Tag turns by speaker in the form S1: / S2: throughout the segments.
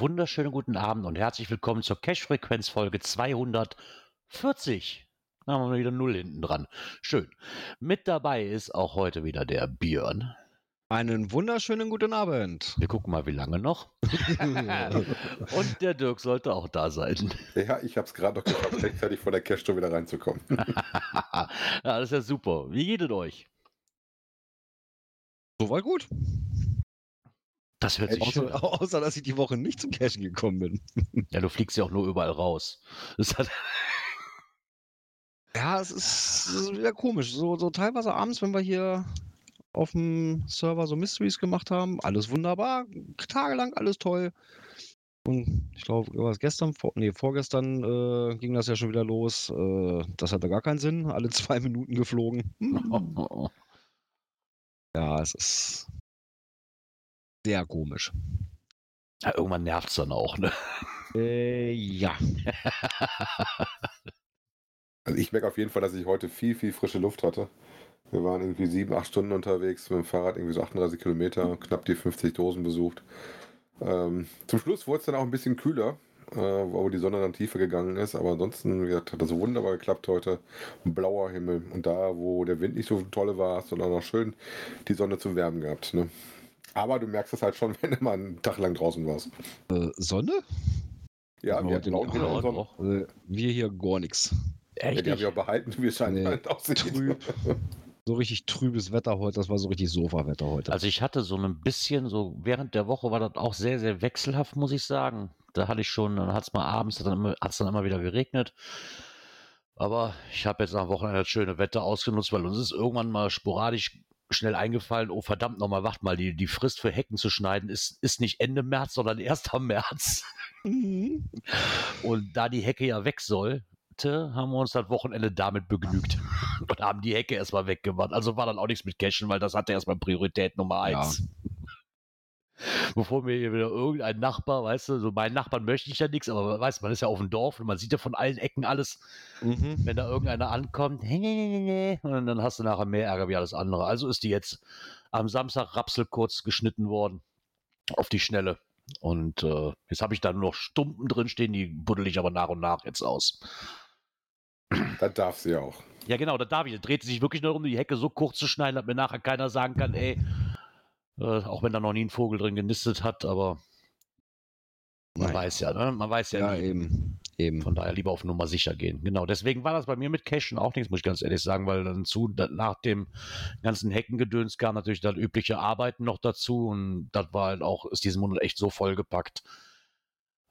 S1: wunderschönen guten Abend und herzlich willkommen zur Cash-Frequenz-Folge 240. Da haben wir wieder Null hinten dran. Schön. Mit dabei ist auch heute wieder der Björn.
S2: Einen wunderschönen guten Abend.
S1: Wir gucken mal, wie lange noch. und der Dirk sollte auch da sein.
S3: Ja, ich habe es gerade noch geschafft, rechtzeitig vor der Cash-Tour wieder reinzukommen.
S1: ja, das ist ja super. Wie geht es euch?
S2: Soweit gut.
S1: Das hört sich schön
S2: Außer, außer, dass ich die Woche nicht zum Cashen gekommen bin.
S1: Ja, du fliegst ja auch nur überall raus. Hat
S2: Ja, es ist, es ist wieder komisch. So, so teilweise abends, wenn wir hier auf dem Server so Mysteries gemacht haben, alles wunderbar, tagelang alles toll. Und ich glaube, was gestern, vor, nee, vorgestern äh, ging das ja schon wieder los. Äh, das hatte gar keinen Sinn. Alle zwei Minuten geflogen. Ja, es ist sehr komisch.
S1: ja, irgendwann nervt es dann auch, ne?
S2: Äh, ja.
S3: Also ich merke auf jeden Fall, dass ich heute viel, viel frische Luft hatte. Wir waren irgendwie sieben, acht Stunden unterwegs mit dem Fahrrad, irgendwie so 38 Kilometer, knapp die 50 Dosen besucht. Ähm, zum Schluss wurde es dann auch ein bisschen kühler, äh, wo die Sonne dann tiefer gegangen ist, aber ansonsten wie gesagt, hat das wunderbar geklappt heute. Blauer Himmel und da, wo der Wind nicht so toll war, hast du dann noch schön die Sonne zum Wärmen gehabt. Ne? Aber du merkst es halt schon, wenn du mal einen Tag lang draußen warst.
S2: Äh, Sonne?
S3: Ja, wir hatten und Sonne.
S1: doch.
S2: Äh, wir hier gar nichts.
S3: Ja,
S1: Echt?
S3: die haben wir auch behalten, wie es scheint
S2: Nee,
S3: halt aussieht.
S2: trüb. So richtig trübes Wetter heute, das war so richtig Sofa-Wetter heute.
S1: Also ich hatte so ein bisschen, so während der Woche war das auch sehr, sehr wechselhaft, muss ich sagen. Da hatte ich schon, dann hat es mal abends, dann immer, hat's dann immer wieder geregnet. Aber ich habe jetzt am Wochenende das schöne Wetter ausgenutzt, weil uns ist irgendwann mal sporadisch schnell eingefallen, oh verdammt nochmal, wacht mal, die, die Frist für Hecken zu schneiden ist, ist nicht Ende März, sondern 1. März.
S2: Mhm.
S1: Und da die Hecke ja weg sollte, haben wir uns das Wochenende damit begnügt und haben die Hecke erstmal weggemacht. Also war dann auch nichts mit Cashen, weil das hatte erstmal Priorität Nummer eins. Bevor mir hier wieder irgendein Nachbar, weißt du, so meinen Nachbarn möchte ich ja nichts, aber weißt du, man ist ja auf dem Dorf und man sieht ja von allen Ecken alles,
S2: Mhm.
S1: wenn da irgendeiner ankommt, und dann hast du nachher mehr Ärger wie alles andere. Also ist die jetzt am Samstag Rapsel kurz geschnitten worden auf die Schnelle. Und äh, jetzt habe ich da nur noch Stumpen drin stehen, die buddel ich aber nach und nach jetzt aus.
S3: Das darf sie auch.
S1: Ja, genau, da darf ich. Da dreht sich wirklich nur um die Hecke so kurz zu schneiden, dass mir nachher keiner sagen kann, ey, äh, auch wenn da noch nie ein Vogel drin genistet hat, aber man
S2: Nein.
S1: weiß ja, ne? Man weiß ja,
S2: Ja,
S1: nie.
S2: eben. Eben.
S1: Von daher lieber auf Nummer sicher gehen. Genau, deswegen war das bei mir mit Cashen auch nichts, muss ich ganz ehrlich sagen, weil dann zu, da- nach dem ganzen Heckengedöns kam natürlich dann übliche Arbeiten noch dazu und das war halt auch, ist diesen Monat echt so vollgepackt,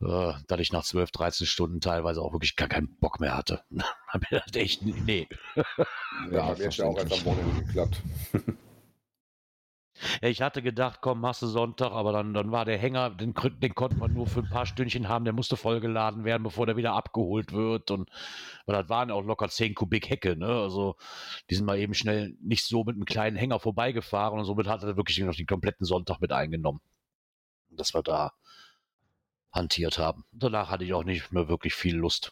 S1: äh, dass ich nach 12, 13 Stunden teilweise auch wirklich gar keinen Bock mehr hatte. Hab mir das echt, nee.
S3: Ja, mir hat ja auch erst am Wochenende geklappt.
S1: Ja, ich hatte gedacht, komm, machst du Sonntag, aber dann, dann war der Hänger, den, konnte- den konnte man nur für ein paar Stündchen haben, der musste vollgeladen werden, bevor der wieder abgeholt wird. Und weil das waren auch locker 10 Kubik Hecke, ne? Also die sind mal eben schnell nicht so mit einem kleinen Hänger vorbeigefahren und somit hat er wirklich noch den kompletten Sonntag mit eingenommen. Dass wir da hantiert haben. Danach hatte ich auch nicht mehr wirklich viel Lust.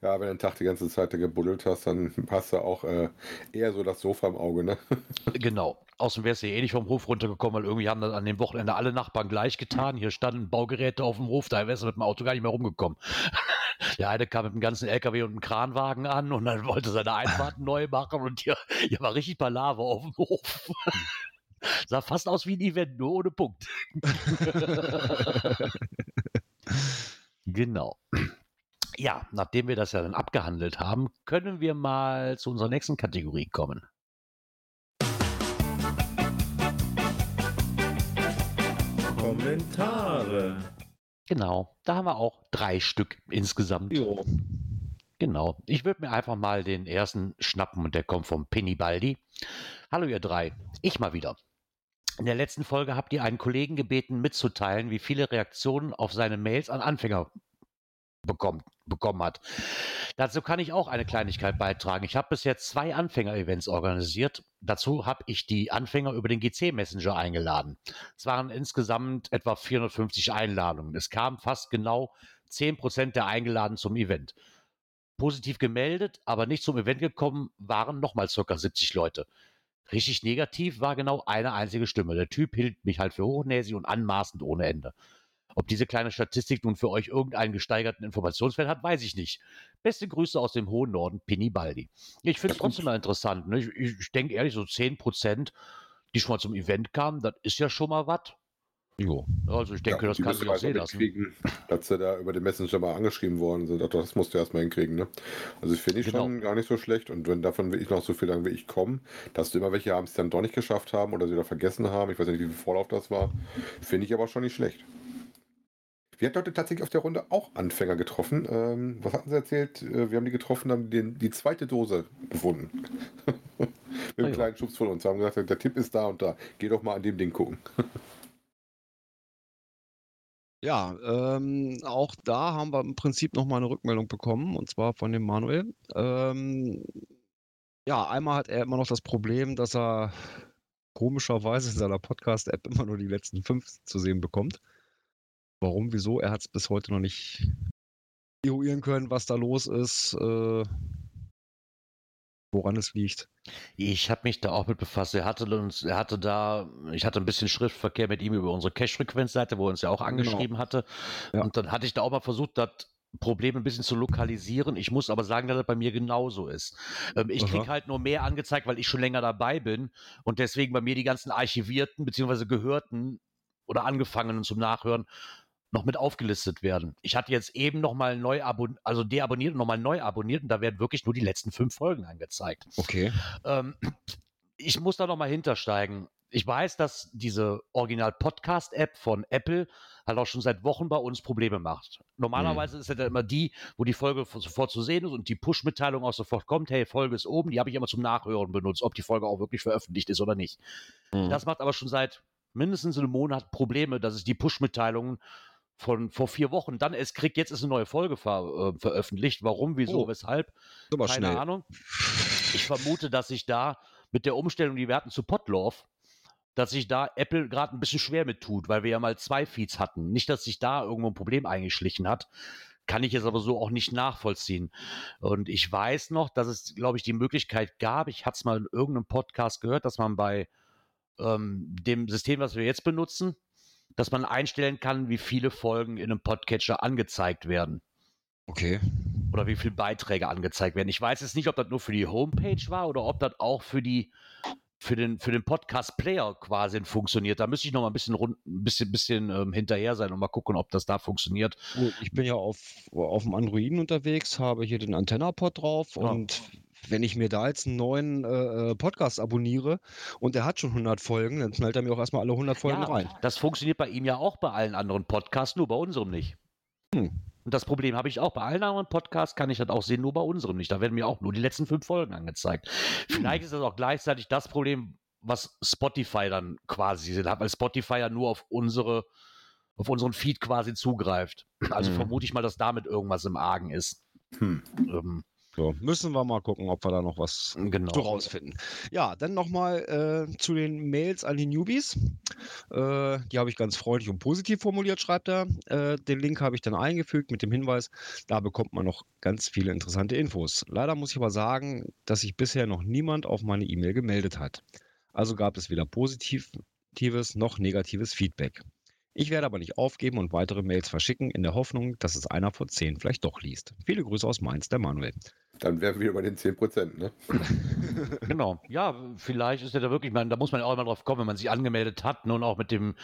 S3: Ja, wenn du den Tag die ganze Zeit da gebuddelt hast, dann hast du auch äh, eher so das Sofa im Auge, ne?
S1: Genau. Außerdem wärst du ja eh nicht vom Hof runtergekommen, weil irgendwie haben das an dem Wochenende alle Nachbarn gleich getan. Hier standen Baugeräte auf dem Hof, da wärst du mit dem Auto gar nicht mehr rumgekommen. Der eine kam mit dem ganzen LKW und einem Kranwagen an und dann wollte seine Einfahrt neu machen und hier, hier war richtig Palaver auf dem Hof. Sah fast aus wie ein Event, nur ohne Punkt. genau. Ja, nachdem wir das ja dann abgehandelt haben, können wir mal zu unserer nächsten Kategorie kommen.
S4: Kommentare.
S1: Genau, da haben wir auch drei Stück insgesamt.
S2: Jo.
S1: Genau. Ich würde mir einfach mal den ersten schnappen und der kommt vom Penny Baldi. Hallo ihr drei, ich mal wieder. In der letzten Folge habt ihr einen Kollegen gebeten, mitzuteilen, wie viele Reaktionen auf seine Mails an Anfänger bekommt, bekommen hat. Dazu kann ich auch eine Kleinigkeit beitragen. Ich habe bis jetzt zwei Anfänger-Events organisiert. Dazu habe ich die Anfänger über den GC-Messenger eingeladen. Es waren insgesamt etwa 450 Einladungen. Es kamen fast genau 10% der Eingeladen zum Event. Positiv gemeldet, aber nicht zum Event gekommen, waren nochmal circa 70 Leute. Richtig negativ war genau eine einzige Stimme. Der Typ hielt mich halt für hochnäsig und anmaßend ohne Ende. Ob diese kleine Statistik nun für euch irgendeinen gesteigerten Informationswert hat, weiß ich nicht. Beste Grüße aus dem hohen Norden, Pinibaldi. Ich finde es trotzdem mal interessant. Ne? Ich, ich denke ehrlich, so 10 Prozent, die schon mal zum Event kamen, das ist ja schon mal was.
S2: Jo.
S1: Also ich denke,
S3: Ja,
S1: das kann sich auch sehen
S3: also
S1: lassen.
S3: Dass sie da über den Messenger mal angeschrieben worden sind. Das musst du erstmal hinkriegen, ne? Also das finde ich
S1: Genau.
S3: schon gar nicht so schlecht. Und wenn davon wirklich noch so viel lang wie ich kommen, dass du immer welche haben, es dann doch nicht geschafft haben oder sie wieder vergessen haben. Ich weiß nicht, wie viel Vorlauf das war. Finde ich aber schon nicht schlecht. Wir hatten heute tatsächlich auf der Runde auch Anfänger getroffen. Ähm, was hatten sie erzählt? Äh, Wir haben die getroffen, haben den, die zweite Dose gefunden. Mit einem
S1: Ah ja.
S3: kleinen Schubs von uns. Haben gesagt, der Tipp ist da und da. Geh doch mal an dem Ding gucken.
S2: Ja, ähm, auch da haben wir im Prinzip nochmal eine Rückmeldung bekommen, und zwar von dem Manuel. Ähm, ja, einmal hat er immer noch das Problem, dass er komischerweise in seiner Podcast-App immer nur die letzten fünf zu sehen bekommt. Warum, wieso? Er hat es bis heute noch nicht eruieren können, was da los ist, äh, woran es liegt.
S1: Ich habe mich da auch mit befasst. Er hatte uns, er hatte da, ich hatte ein bisschen Schriftverkehr mit ihm über unsere Cache-Frequenz-Seite, wo er uns ja auch angeschrieben hatte.
S2: Ja.
S1: Und dann hatte ich da auch mal versucht, das Problem ein bisschen zu lokalisieren. Ich muss aber sagen, dass das bei mir genauso ist. Ähm, ich kriege halt nur mehr angezeigt, weil ich schon länger dabei bin und deswegen bei mir die ganzen archivierten bzw. gehörten oder angefangenen zum Nachhören noch mit aufgelistet werden. Ich hatte jetzt eben noch mal neu abonniert, also deabonniert und noch mal neu abonniert und da werden wirklich nur die letzten fünf Folgen angezeigt.
S2: Okay.
S1: Ähm, ich muss da noch mal hintersteigen. Ich weiß, dass diese Original-Podcast-App von Apple halt auch schon seit Wochen bei uns Probleme macht. Normalerweise ist ja dann immer die, wo die Folge sofort zu sehen ist und die Push-Mitteilung auch sofort kommt, hey, Folge ist oben, die habe ich immer zum Nachhören benutzt, ob die Folge auch wirklich veröffentlicht ist oder nicht.
S2: Mhm.
S1: Das macht aber schon seit mindestens einem Monat Probleme, dass es die Push-Mitteilungen von vor vier Wochen dann es kriegt, jetzt ist eine neue Folge ver, äh, veröffentlicht. Warum, wieso,
S2: Oh.
S1: weshalb? Keine
S2: schnell.
S1: Ahnung. Ich vermute, dass sich da mit der Umstellung, die wir hatten zu Podlove, dass sich da Apple gerade ein bisschen schwer mit tut, weil wir ja mal zwei Feeds hatten. Nicht, dass sich da irgendwo ein Problem eingeschlichen hat. Kann ich jetzt aber so auch nicht nachvollziehen. Und ich weiß noch, dass es, glaube ich, die Möglichkeit gab, ich hatte es mal in irgendeinem Podcast gehört, dass man bei ähm, dem System, was wir jetzt benutzen, dass man einstellen kann, wie viele Folgen in einem Podcatcher angezeigt werden
S2: Okay.
S1: oder wie viele Beiträge angezeigt werden. Ich weiß jetzt nicht, ob das nur für die Homepage war oder ob das auch für die für den, für den Podcast-Player quasi funktioniert. Da müsste ich noch mal ein bisschen, rund, ein bisschen, bisschen ähm, hinterher sein und mal gucken, ob das da funktioniert.
S2: Gut, ich bin ja auf, auf dem Androiden unterwegs, habe hier den Antennapod drauf
S1: Ja.
S2: und wenn ich mir da jetzt einen neuen äh, äh, Podcast abonniere und der hat schon 100 Folgen, dann knallt er mir auch erstmal alle 100 Folgen
S1: ja,
S2: rein.
S1: das funktioniert bei ihm ja auch bei allen anderen Podcasts, nur bei unserem nicht.
S2: Hm.
S1: Und das Problem habe ich auch bei allen anderen Podcasts, kann ich das auch sehen, nur bei unserem nicht. Da werden mir auch nur die letzten fünf Folgen angezeigt. Vielleicht ist das auch gleichzeitig das Problem, was Spotify dann quasi hat, weil Spotify ja nur auf unsere, auf unseren Feed quasi zugreift. Also
S2: Mhm.
S1: vermute ich mal, dass damit irgendwas im Argen ist.
S3: Hm.
S1: Ähm,
S2: So, müssen wir mal gucken, ob wir da noch was
S1: genau.
S2: so rausfinden. Ja, dann nochmal äh, zu den Mails an die Newbies. Äh, die habe ich ganz freundlich und positiv formuliert, schreibt er. Äh, den Link habe ich dann eingefügt mit dem Hinweis, da bekommt man noch ganz viele interessante Infos. Leider muss ich aber sagen, dass sich bisher noch niemand auf meine E-Mail gemeldet hat. Also gab es weder positives noch negatives Feedback. Ich werde aber nicht aufgeben und weitere Mails verschicken, in der Hoffnung, dass es einer von zehn vielleicht doch liest. Viele Grüße aus Mainz, der Manuel.
S3: Dann wären wir wieder bei den 10%, ne?
S1: Genau. Ja, vielleicht ist er da wirklich, man, da muss man ja auch immer drauf kommen, wenn man sich angemeldet hat ne, und auch mit dem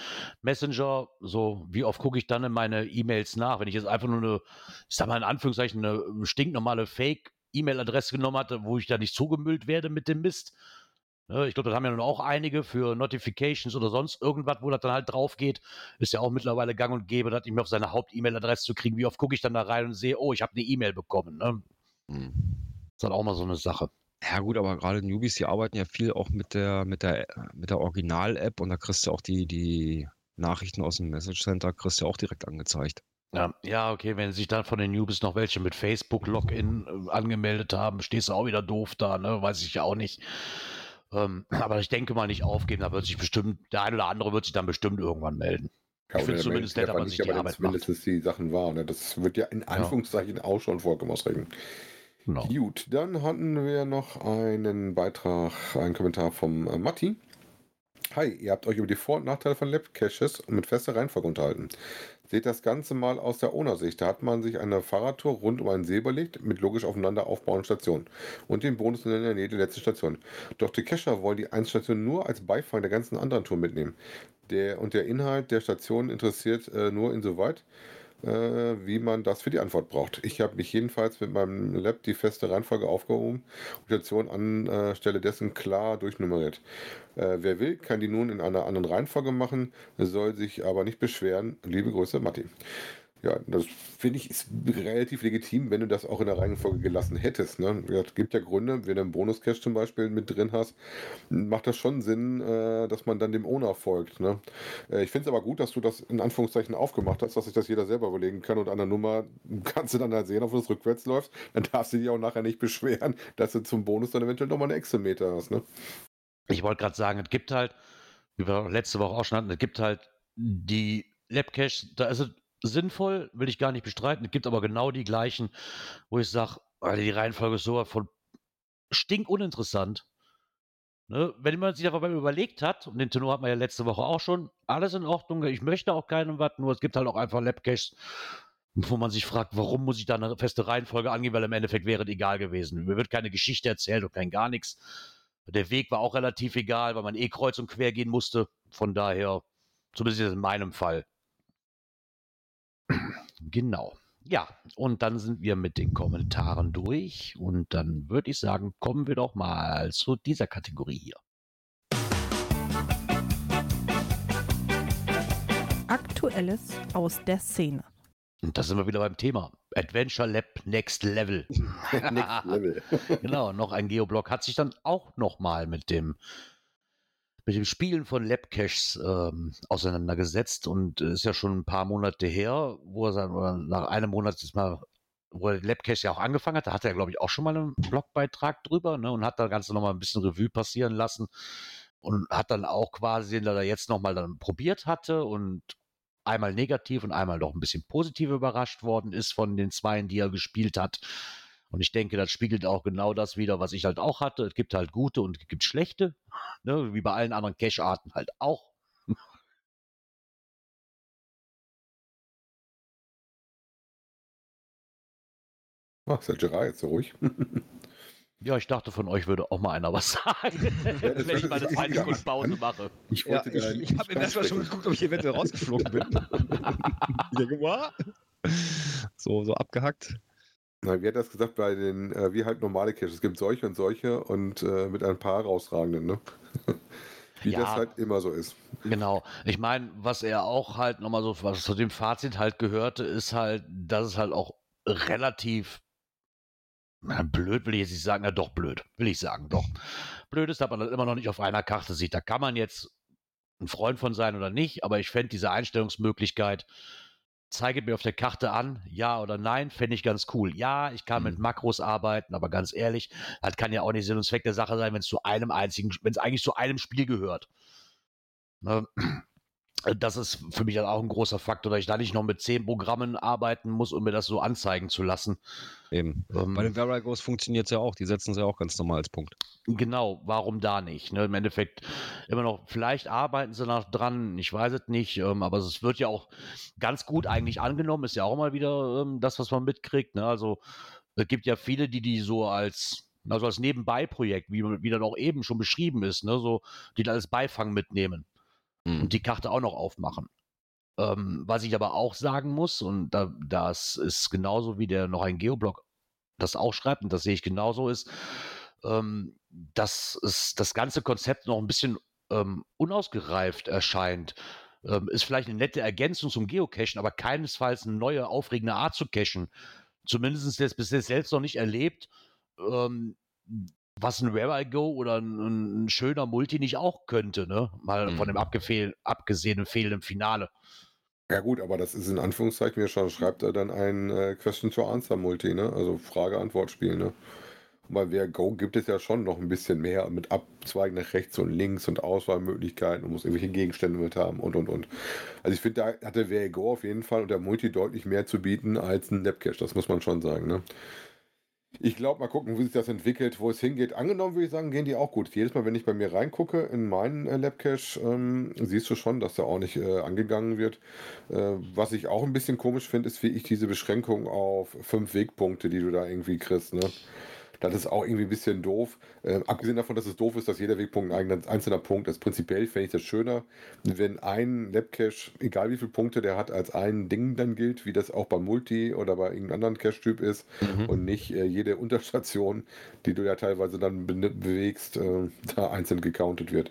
S1: Messenger, so wie oft gucke ich dann in meine E-Mails nach, wenn ich jetzt einfach nur eine, ich sag mal in Anführungszeichen, eine stinknormale Fake-E-Mail-Adresse genommen hatte, wo ich da nicht zugemüllt werde mit dem Mist. Ne, Ich glaube, das haben ja nun auch einige für Notifications oder sonst irgendwas, wo das dann halt drauf geht. Ist ja auch mittlerweile gang und gäbe, das nicht mehr auf seine Haupt-E-Mail-Adresse zu kriegen. Wie oft gucke ich dann da rein und sehe, oh, ich habe eine E-Mail bekommen. Ne?
S2: Hm.
S1: Ist halt auch mal so eine Sache.
S2: Ja gut, aber gerade Newbies, die arbeiten ja viel auch mit der, mit der, mit der Original-App und da kriegst du auch die, die Nachrichten aus dem Message Center, kriegst du auch direkt angezeigt.
S1: Ja, ja, okay, wenn sich dann von den Newbies noch welche mit Facebook-Login äh, angemeldet haben, stehst du auch wieder doof da, ne? Weiß ich ja auch nicht. Ähm, aber ich denke mal nicht aufgeben, da wird sich bestimmt, der eine oder andere wird sich dann bestimmt irgendwann melden.
S3: Ja,
S1: Ich find's
S3: oder
S1: zumindest nett, aber
S3: nicht,
S1: sich die
S3: aber
S1: Arbeit
S3: zumindest die Sachen wahr. Ne? Das wird ja in Anführungszeichen auch schon vollkommen ausreichen.
S1: Genau.
S3: Gut, dann hatten wir noch einen Beitrag, einen Kommentar vom äh, Matti. Hi, ihr habt euch über die Vor- und Nachteile von Lab-Caches mit fester Reihenfolge unterhalten. Seht das Ganze mal aus der Owner-Sicht. Da hat man sich eine Fahrradtour rund um einen See überlegt, mit logisch aufeinander aufbauenden Stationen und den Bonus in der Nähe der letzten Station. Doch die Cacher wollen die Einstation nur als Beifang der ganzen anderen Tour mitnehmen. Der, und der Inhalt der Station interessiert äh, nur insoweit, wie man das für die Antwort braucht. Ich habe mich jedenfalls mit meinem Lab die feste Reihenfolge aufgehoben und Station anstelle dessen klar durchnummeriert. Äh, wer will, kann die nun in einer anderen Reihenfolge machen, soll sich aber nicht beschweren. Liebe Grüße, Matti. Ja, das finde ich ist relativ legitim, wenn du das auch in der Reihenfolge gelassen hättest. Ne? Es gibt ja Gründe, wenn du einen Bonus-Cache zum Beispiel mit drin hast, macht das schon Sinn, äh, dass man dann dem Owner folgt. Ne? Äh, ich finde es aber gut, dass du das in Anführungszeichen aufgemacht hast, dass sich das jeder selber überlegen kann und an der Nummer kannst du dann halt sehen, ob du das rückwärts läufst. Dann darfst du dich auch nachher nicht beschweren, dass du zum Bonus dann eventuell nochmal einen Excel-Meter hast. Ne?
S1: Ich wollte gerade sagen, es gibt halt, wie wir letzte Woche auch schon hatten, es gibt halt die Labcaches, da ist es sinnvoll, will ich gar nicht bestreiten. Es gibt aber genau die gleichen, wo ich sage, die Reihenfolge ist so von stinkuninteressant. Ne? Wenn man sich aber überlegt hat, und den Tenor hat man ja letzte Woche auch schon, alles in Ordnung, ich möchte auch keinen was, nur es gibt halt auch einfach Labcaches, wo man sich fragt, warum muss ich da eine feste Reihenfolge angeben, weil im Endeffekt wäre es egal gewesen. Mir wird keine Geschichte erzählt und kein gar nichts. Der Weg war auch relativ egal, weil man eh kreuz und quer gehen musste. Von daher, zumindest in meinem Fall. Genau. Ja, und dann sind wir mit den Kommentaren durch. Und dann würde ich sagen, kommen wir doch mal zu dieser Kategorie hier.
S5: Aktuelles aus der Szene.
S1: Und da sind wir wieder beim Thema. Adventure Lab Next Level.
S3: Next Level.
S1: genau, noch ein Geoblock hat sich dann auch nochmal mit dem mit dem Spielen von Labcaches ähm, auseinandergesetzt und äh, ist ja schon ein paar Monate her, wo er dann, oder nach einem Monat ist mal, wo er Labcache ja auch angefangen hat, da hatte er, glaube ich, auch schon mal einen Blogbeitrag drüber ne, und hat das Ganze nochmal ein bisschen Revue passieren lassen und hat dann auch quasi, da er jetzt nochmal dann probiert hatte und einmal negativ und einmal doch ein bisschen positiv überrascht worden ist von den Zweien, die er gespielt hat. Und ich denke, das spiegelt auch genau das wieder, was ich halt auch hatte. Es gibt halt gute und es gibt schlechte, ne? wie bei allen anderen Cache-Arten halt auch.
S3: Ach, ist der Gerard jetzt so ruhig?
S1: Ja, ich dachte, von euch würde auch mal einer was sagen, wenn ich
S3: hört
S1: mal eine
S3: sich
S1: zwei
S3: ja
S1: Sekunden Pause mache.
S3: Ich
S2: Ja,
S3: wollte
S2: ich ich habe im ersten Mal schon geguckt, ob ich eventuell rausgeflogen bin. So, so abgehackt.
S3: Na, wie hat das gesagt bei den, äh, wie halt normale Caches? Es gibt solche und solche und äh, mit ein paar herausragenden, ne? wie
S1: Ja.
S3: das halt immer so ist.
S1: Genau. Ich meine, was er auch halt nochmal so, was zu dem Fazit halt gehörte, ist halt, dass es halt auch relativ na, blöd will ich jetzt nicht sagen, na doch blöd, will ich sagen, doch. Blöd ist, dass man das immer noch nicht auf einer Karte sieht. Da kann man jetzt ein Freund von sein oder nicht, aber ich fände diese Einstellungsmöglichkeit, zeige mir auf der Karte an, ja oder nein, fände ich ganz cool. Ja, ich kann mit
S2: Mhm.
S1: Makros arbeiten, aber ganz ehrlich, das kann ja auch nicht Sinn und Zweck der Sache sein, wenn es zu einem einzigen, wenn es eigentlich zu einem Spiel gehört. Ne? Das ist für mich dann auch ein großer Faktor, dass ich da nicht noch mit zehn Programmen arbeiten muss, um mir das so anzeigen zu lassen.
S2: Eben.
S1: Ähm,
S2: Bei den Verigos funktioniert es ja auch. Die setzen sie ja auch ganz normal als Punkt.
S1: Genau, warum da nicht? Ne? Im Endeffekt immer noch, vielleicht arbeiten sie noch dran, ich weiß es nicht, ähm, aber es wird ja auch ganz gut eigentlich angenommen, ist ja auch mal wieder ähm, das, was man mitkriegt. Ne? Also es gibt ja viele, die die so als, also als Nebenbei-Projekt, wie, wie dann auch eben schon beschrieben ist, ne? so, die da als Beifang mitnehmen und die Karte auch noch aufmachen. Ähm, was ich aber auch sagen muss, und da, das ist genauso wie der noch ein Geoblog das auch schreibt, und das sehe ich genauso, ist, ähm, dass es das ganze Konzept noch ein bisschen ähm, unausgereift erscheint. Ähm, ist vielleicht eine nette Ergänzung zum Geocachen, aber keinesfalls eine neue, aufregende Art zu cachen. Zumindest jetzt bis jetzt selbst noch nicht erlebt, ähm, was ein Where I Go oder ein, ein schöner Multi nicht auch könnte, ne? Mal
S2: Mhm.
S1: von dem abgefehl, abgesehenen fehlenden Finale.
S3: Ja gut, aber das ist in Anführungszeichen, wie er schon schreibt, er dann ein äh, Question-to-Answer-Multi, ne? Also Frage-Antwort-Spiel, ne? Und bei Wer Go gibt es ja schon noch ein bisschen mehr mit Abzweigen nach rechts und links und Auswahlmöglichkeiten und muss irgendwelche Gegenstände mit haben und und und. Also ich finde, da hat der Wer Go auf jeden Fall und der Multi deutlich mehr zu bieten als ein Labcache, das muss man schon sagen, ne? Ich glaube, mal gucken, wie sich das entwickelt, wo es hingeht. Angenommen, würde ich sagen, gehen die auch gut. Jedes Mal, wenn ich bei mir reingucke in meinen äh, Labcache, ähm, siehst du schon, dass der auch nicht äh, angegangen wird. Äh, was ich auch ein bisschen komisch finde, ist, wie ich diese Beschränkung auf fünf Wegpunkte, die du da irgendwie kriegst. Ne? Das ist auch irgendwie ein bisschen doof. Äh, abgesehen davon, dass es doof ist, dass jeder Wegpunkt ein eigener, einzelner Punkt ist. Prinzipiell fände ich das schöner, wenn ein Labcache, egal wie viele Punkte der hat, als ein Ding dann gilt, wie das auch beim Multi oder bei irgendeinem anderen Cache-Typ ist und nicht äh, jede Unterstation, die du ja teilweise dann be bewegst, äh, da einzeln gecountet wird.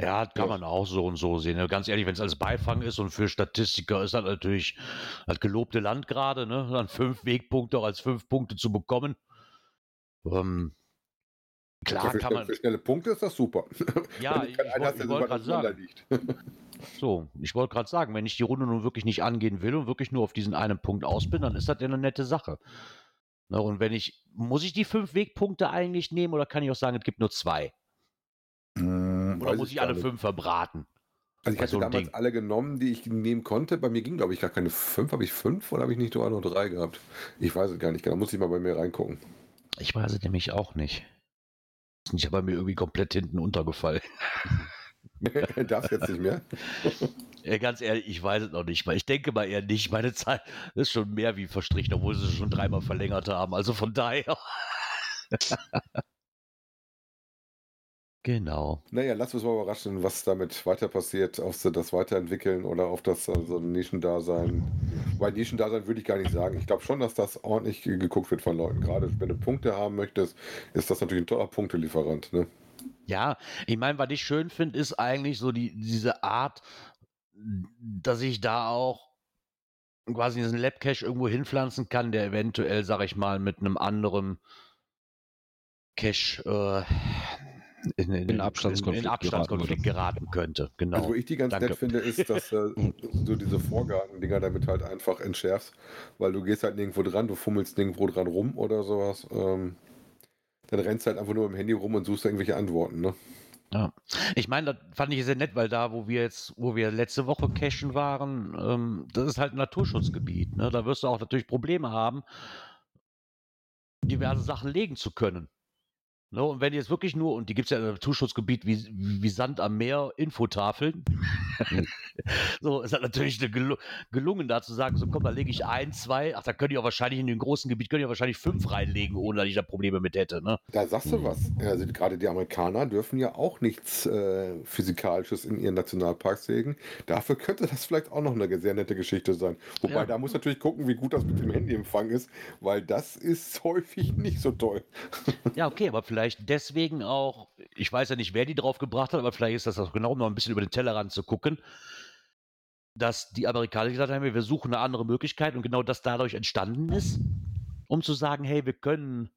S1: Ja, kann
S3: Ja.
S1: man auch so und so sehen. Ganz ehrlich, wenn es als Beifang ist und für Statistiker ist das natürlich das gelobte Land gerade, ne? Dann fünf Wegpunkte auch als fünf Punkte zu bekommen. Ähm, klar
S3: für,
S1: kann man.
S3: für schnelle Punkte ist das super.
S1: Ja, ich, ich wollte
S3: so
S1: gerade sagen.
S3: liegt.
S1: So, ich wollte gerade sagen, wenn ich die Runde nun wirklich nicht angehen will und wirklich nur auf diesen einen Punkt aus bin, dann ist das ja eine nette Sache. Na, und wenn ich, muss ich die fünf Wegpunkte eigentlich nehmen oder kann ich auch sagen, es gibt nur zwei?
S3: Hm,
S1: Oder muss ich
S3: gar
S1: alle fünf verbraten?
S3: Also ich
S1: bei
S3: hatte
S1: so
S3: damals
S1: Ding?
S3: alle genommen, die ich nehmen konnte. Bei mir ging, glaube ich, gar keine fünf. Habe ich fünf oder habe ich nicht nur nur drei gehabt? Ich weiß es gar nicht genau. Muss ich mal bei mir reingucken.
S1: Ich weiß es nämlich auch nicht. Ist nicht aber mir irgendwie komplett hinten untergefallen.
S3: Darfst jetzt nicht mehr.
S1: Ja, ganz ehrlich, ich weiß es noch nicht mal. Ich denke mal eher nicht. Meine Zeit ist schon mehr wie verstrichen, obwohl sie es schon dreimal verlängert haben. Also von daher. genau.
S3: Naja, lass uns mal überraschen, was damit weiter passiert, ob sie das weiterentwickeln oder auf das äh, so ein Nischendasein. Weil Nischendasein würde ich gar nicht sagen. Ich glaube schon, dass das ordentlich ge- geguckt wird von Leuten. Gerade wenn du Punkte haben möchtest, ist das natürlich ein toller Punktelieferant. Ne?
S1: Ja, ich meine, was ich schön finde, ist eigentlich so die, diese Art, dass ich da auch quasi diesen Labcache irgendwo hinpflanzen kann, der eventuell, sag ich mal, mit einem anderen Cache äh, in, in,
S2: In Abstandskonflikt
S1: in Abstandskonflikt geraten könnte. Genau.
S3: Also, wo ich die ganz
S1: Danke.
S3: nett finde, ist, dass äh, du diese Vorgarten-Dinger damit halt einfach entschärfst, weil du gehst halt nirgendwo dran, du fummelst nirgendwo dran rum oder sowas. Ähm, dann rennst halt einfach nur im Handy rum und suchst irgendwelche Antworten. Ne?
S1: Ja. Ich meine, das fand ich sehr nett, weil da, wo wir jetzt, wo wir letzte Woche cashen waren, ähm, das ist halt ein Naturschutzgebiet. Ne? Da wirst du auch natürlich Probleme haben, diverse Sachen legen zu können. Ne? Und wenn jetzt wirklich nur, und die gibt es ja im Naturschutzgebiet wie, wie Sand am Meer, Infotafeln, so ist das natürlich gelu gelungen, da zu sagen, so komm, da lege ich ein, zwei, ach, da könnte ich auch wahrscheinlich in dem großen Gebiet, könnte ich auch wahrscheinlich fünf reinlegen, ohne dass ich da Probleme mit hätte. Ne?
S3: Da sagst du was. Also gerade die Amerikaner dürfen ja auch nichts äh, Physikalisches in ihren Nationalparks legen. Dafür könnte das vielleicht auch noch eine sehr nette Geschichte sein. Wobei
S1: Ja.
S3: da muss natürlich gucken, wie gut das mit dem Handyempfang ist, weil das ist häufig nicht so toll.
S1: Ja, okay, aber vielleicht deswegen auch, ich weiß ja nicht, wer die drauf gebracht hat, aber vielleicht ist das auch genau noch ein bisschen über den Tellerrand zu gucken, dass die Amerikaner gesagt haben, wir suchen eine andere Möglichkeit und genau das dadurch entstanden ist, um zu sagen, hey, wir können,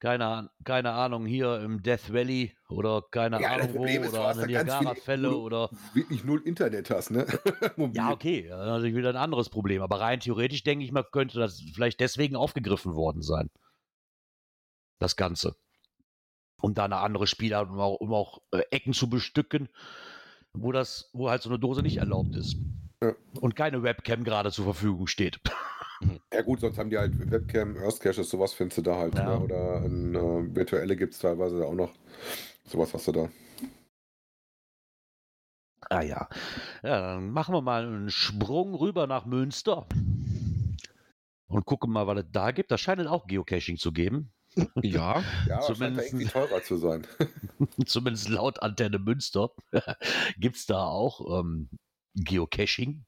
S1: keine, keine Ahnung, hier im Death Valley oder keine
S3: Ja,
S1: Ahnung wo
S3: ist,
S1: oder an
S3: viele-
S1: Niagara-Fälle oder
S3: Wirklich null Internet hast, ne?
S1: Ja, okay, ja, natürlich wieder ein anderes Problem. Aber rein theoretisch denke ich mal, könnte das vielleicht deswegen aufgegriffen worden sein. Das Ganze. Um da eine andere Spielart, um auch, um auch äh, Ecken zu bestücken, wo das, wo halt so eine Dose nicht erlaubt ist.
S3: Ja.
S1: Und keine Webcam gerade zur Verfügung steht.
S3: Ja gut, sonst haben die halt Webcam, Earth Caches, sowas findest du da halt.
S1: Ja.
S3: Ne? Oder ein, äh, virtuelle gibt es teilweise auch noch. Sowas hast du da.
S1: Ah ja. Ja, dann machen wir mal einen Sprung rüber nach Münster. Und gucken mal, was es da gibt. Da scheint es auch Geocaching zu geben.
S2: Ja,
S3: Ja,
S1: Zumindest-
S3: irgendwie teurer zu sein.
S1: zumindest laut Antenne Münster, gibt es da auch ähm, Geocaching.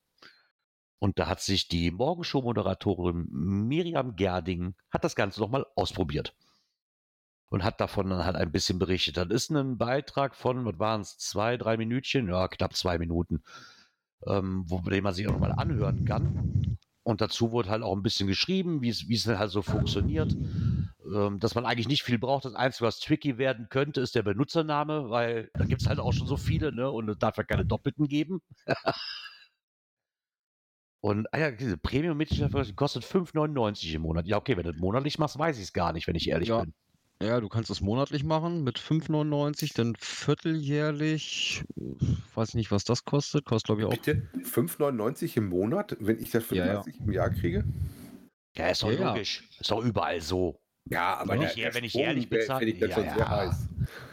S1: Und da hat sich die Morgenshow-Moderatorin Miriam Gerding, hat das Ganze nochmal ausprobiert. Und hat davon dann halt ein bisschen berichtet. Das ist ein Beitrag von, was waren es, zwei, drei Minütchen, ja, knapp zwei Minuten, ähm, wo den man sich auch nochmal anhören kann. Und dazu wurde halt auch ein bisschen geschrieben, wie es halt so funktioniert, ähm, dass man eigentlich nicht viel braucht. Das Einzige, was tricky werden könnte, ist der Benutzername, weil da gibt es halt auch schon so viele, ne? Und es darf ja keine Doppelten geben. Und ah ja, diese Premium-Mitgliedschaft kostet 5,99 im Monat. Ja, okay, wenn du das monatlich machst, weiß ich es gar nicht, wenn ich ehrlich
S2: Ja.
S1: bin.
S2: Ja, du kannst es monatlich machen mit 5,99, dann vierteljährlich. Weiß nicht, was das kostet. Kostet, glaube ich, auch.
S3: Bitte 5,99 im Monat, wenn ich das für
S2: Ja, ja.
S3: 30 im Jahr kriege?
S1: Ja, ist doch
S2: Ja, ja.
S1: logisch. Ist doch überall so.
S3: Ja, aber
S1: Wenn
S3: der,
S1: ich-
S3: der
S1: wenn ich
S3: Sprung,
S1: ehrlich
S3: der
S1: bezahle-
S3: finde ich das
S1: Ja,
S3: schon sehr heiß.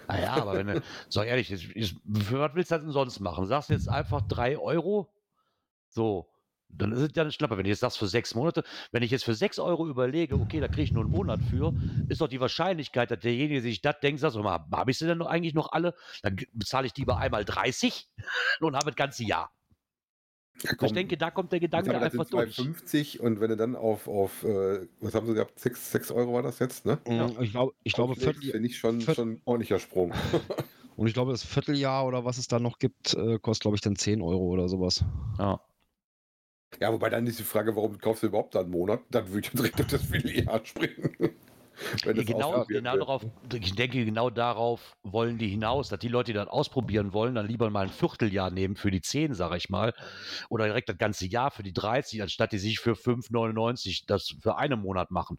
S1: Ah ja, aber wenn du, sag ehrlich, ist, ist, für was willst du das denn sonst machen? Sagst du jetzt einfach 3 Euro? So, dann ist es ja ein Schnapper. Wenn ich jetzt das für sechs Monate, wenn ich jetzt für 6 Euro überlege, okay, da kriege ich nur einen Monat für, ist doch die Wahrscheinlichkeit, dass derjenige sich das denkt, sagt, mal, habe ich sie denn eigentlich noch alle? Dann bezahle ich lieber einmal 30 und habe das ganze Jahr.
S3: Ja,
S1: ich denke, da kommt der Gedanke
S3: sag mal, das
S1: einfach
S3: sind
S1: durch.
S3: 2,50 und wenn du dann auf, auf äh, was haben sie gehabt, 6, 6 Euro war das jetzt, ne?
S2: Mm, Ich glaube, ich glaube Viertel,
S3: finde ich schon,
S2: Viertel-
S3: schon ein ordentlicher Sprung.
S2: und ich glaube, das Vierteljahr oder was es da noch gibt, äh, kostet, glaube ich, dann 10 Euro oder sowas.
S1: Ja.
S3: Ja, wobei dann ist die Frage, warum kaufst du überhaupt da einen Monat? Dann würde ich direkt auf das Vierteljahr springen. Das
S1: Genau, genau darauf, ich denke, genau darauf wollen die hinaus, dass die Leute, die das ausprobieren wollen, dann lieber mal ein Vierteljahr nehmen für die 10, sage ich mal, oder direkt das ganze Jahr für die 30, anstatt die sich für 5,99 das für einen Monat machen.